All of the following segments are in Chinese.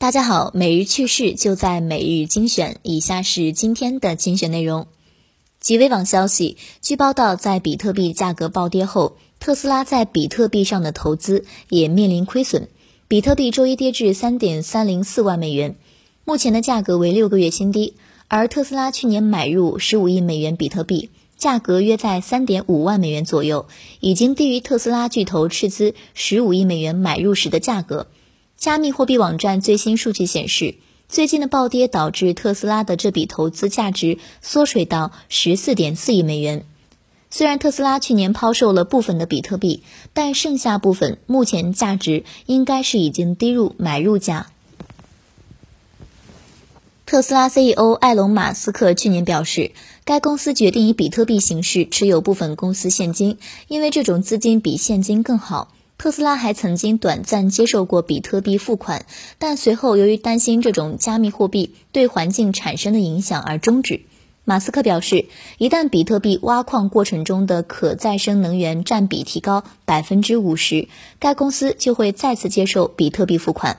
大家好，每日趣事就在每日精选。以下是今天的精选内容。极微网消息，据报道，在比特币价格暴跌后，特斯拉在比特币上的投资也面临亏损。比特币周一跌至三点三零四万美元，目前的价格为六个月新低。而特斯拉去年买入十五亿美元比特币，价格约在三点五万美元左右，已经低于特斯拉巨头斥资十五亿美元买入时的价格。加密货币网站最新数据显示，最近的暴跌导致特斯拉的这笔投资价值缩水到十四点四亿美元。虽然特斯拉去年抛售了部分的比特币，但剩下部分目前价值应该是已经低入买入价。特斯拉 CEO 埃隆·马斯克去年表示，该公司决定以比特币形式持有部分公司现金，因为这种资金比现金更好。特斯拉还曾经短暂接受过比特币付款，但随后由于担心这种加密货币对环境产生的影响而终止。马斯克表示，一旦比特币挖矿过程中的可再生能源占比提高百分之五十，该公司就会再次接受比特币付款。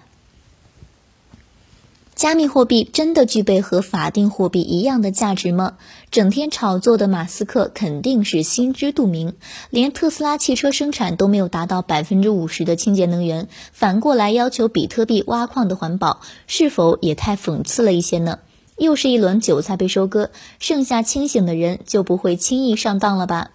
加密货币真的具备和法定货币一样的价值吗？整天炒作的马斯克肯定是心知肚明，连特斯拉汽车生产都没有达到百分之五十的清洁能源，反过来要求比特币挖矿的环保，是否也太讽刺了一些呢？又是一轮韭菜被收割，剩下清醒的人就不会轻易上当了吧？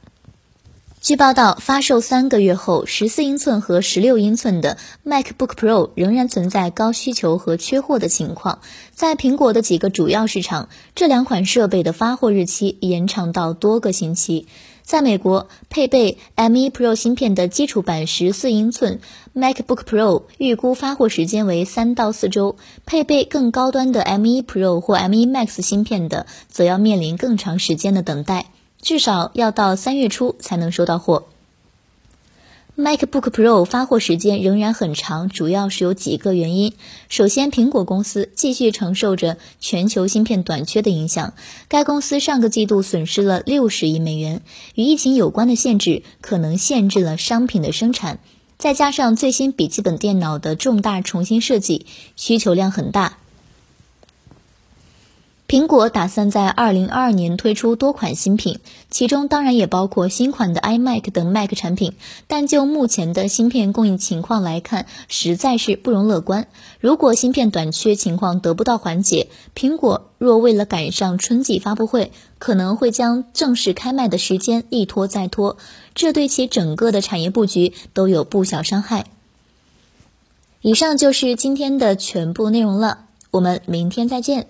据报道，发售三个月后，十四英寸和十六英寸的 MacBook Pro 仍然存在高需求和缺货的情况。在苹果的几个主要市场，这两款设备的发货日期延长到多个星期。在美国，配备 M1 Pro 芯片的基础版十四英寸 MacBook Pro 预估发货时间为三到四周；配备更高端的 M1 Pro 或 M1 Max 芯片的，则要面临更长时间的等待。至少要到三月初才能收到货。MacBook Pro 发货时间仍然很长，主要是有几个原因。首先，苹果公司继续承受着全球芯片短缺的影响，该公司上个季度损失了六十亿美元，与疫情有关的限制可能限制了商品的生产。再加上最新笔记本电脑的重大重新设计，需求量很大。苹果打算在二零二二年推出多款新品，其中当然也包括新款的 iMac 等 Mac 产品。但就目前的芯片供应情况来看，实在是不容乐观。如果芯片短缺情况得不到缓解，苹果若为了赶上春季发布会，可能会将正式开卖的时间一拖再拖，这对其整个的产业布局都有不小伤害。以上就是今天的全部内容了，我们明天再见。